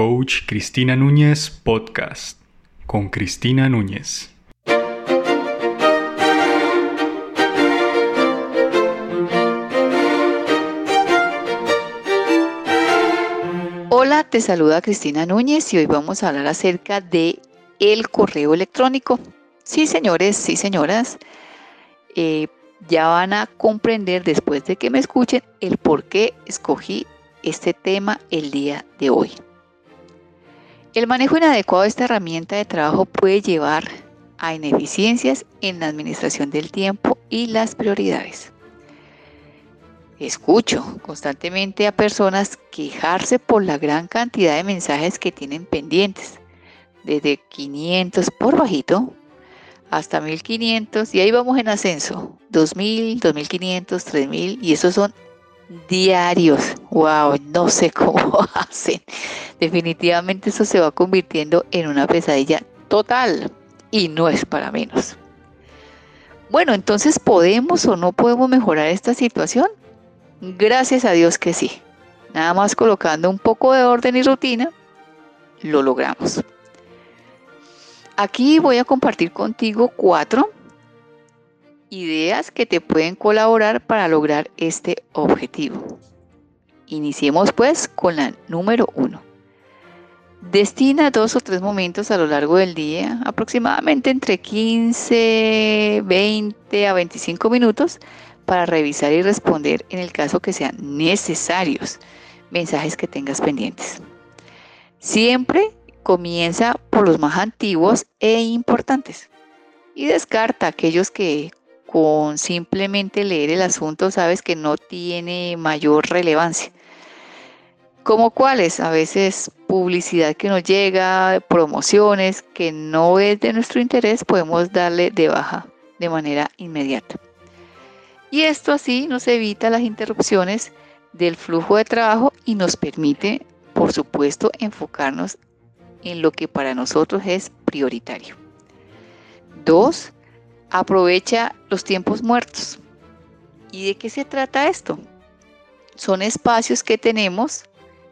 Coach Cristina Núñez Podcast con Cristina Núñez. Hola, te saluda Cristina Núñez y hoy vamos a hablar acerca de el correo electrónico. Sí, señores, sí, señoras, eh, ya van a comprender después de que me escuchen el por qué escogí este tema el día de hoy. El manejo inadecuado de esta herramienta de trabajo puede llevar a ineficiencias en la administración del tiempo y las prioridades. Escucho constantemente a personas quejarse por la gran cantidad de mensajes que tienen pendientes, desde 500 por bajito hasta 1500 y ahí vamos en ascenso, 2000, 2500, 3000 y esos son diarios. Wow, no sé cómo hacen. Definitivamente eso se va convirtiendo en una pesadilla total y no es para menos. Bueno, entonces ¿podemos o no podemos mejorar esta situación? Gracias a Dios que sí. Nada más colocando un poco de orden y rutina, lo logramos. Aquí voy a compartir contigo cuatro ideas que te pueden colaborar para lograr este objetivo. Iniciemos pues con la número uno. Destina dos o tres momentos a lo largo del día, aproximadamente entre 15, 20 a 25 minutos, para revisar y responder en el caso que sean necesarios mensajes que tengas pendientes. Siempre comienza por los más antiguos e importantes y descarta aquellos que con simplemente leer el asunto sabes que no tiene mayor relevancia. Como cuáles, a veces publicidad que nos llega, promociones que no es de nuestro interés, podemos darle de baja de manera inmediata. Y esto así nos evita las interrupciones del flujo de trabajo y nos permite, por supuesto, enfocarnos en lo que para nosotros es prioritario. Dos, aprovecha los tiempos muertos. ¿Y de qué se trata esto? Son espacios que tenemos,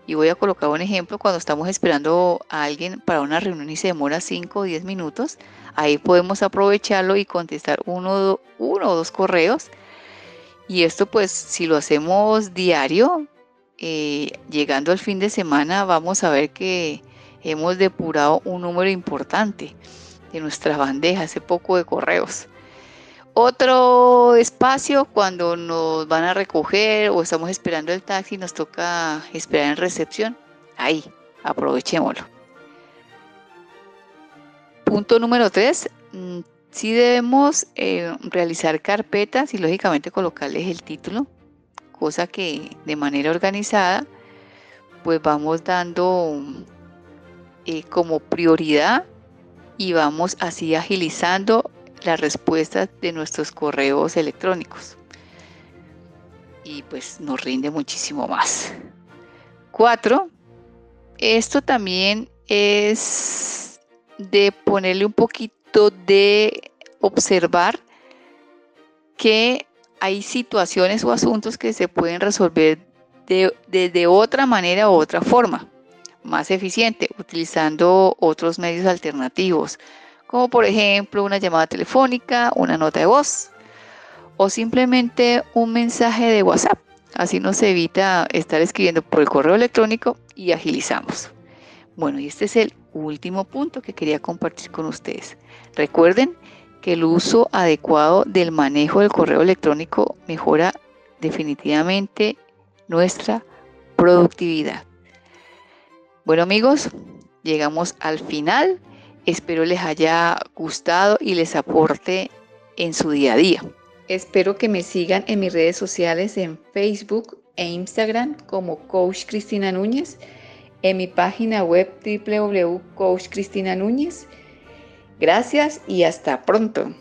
y voy a colocar un ejemplo, cuando estamos esperando a alguien para una reunión y se demora 5 o 10 minutos, ahí podemos aprovecharlo y contestar uno, uno o dos correos. Y esto pues si lo hacemos diario, eh, llegando al fin de semana, vamos a ver que hemos depurado un número importante de nuestras bandejas, ese poco de correos. Otro espacio cuando nos van a recoger o estamos esperando el taxi, nos toca esperar en recepción. Ahí, aprovechémoslo. Punto número tres, mm, sí debemos eh, realizar carpetas y lógicamente colocarles el título, cosa que de manera organizada pues vamos dando eh, como prioridad y vamos así agilizando las respuestas de nuestros correos electrónicos. Y pues nos rinde muchísimo más. Cuatro, esto también es de ponerle un poquito de observar que hay situaciones o asuntos que se pueden resolver de, de otra manera u otra forma más eficiente utilizando otros medios alternativos, como por ejemplo una llamada telefónica, una nota de voz o simplemente un mensaje de WhatsApp. Así nos evita estar escribiendo por el correo electrónico y agilizamos. Bueno, y este es el último punto que quería compartir con ustedes. Recuerden que el uso adecuado del manejo del correo electrónico mejora definitivamente nuestra productividad. Bueno amigos, llegamos al final. Espero les haya gustado y les aporte en su día a día. Espero que me sigan en mis redes sociales en Facebook e Instagram como Coach Cristina Núñez, en mi página web www.coachcristinanúñez. Gracias y hasta pronto.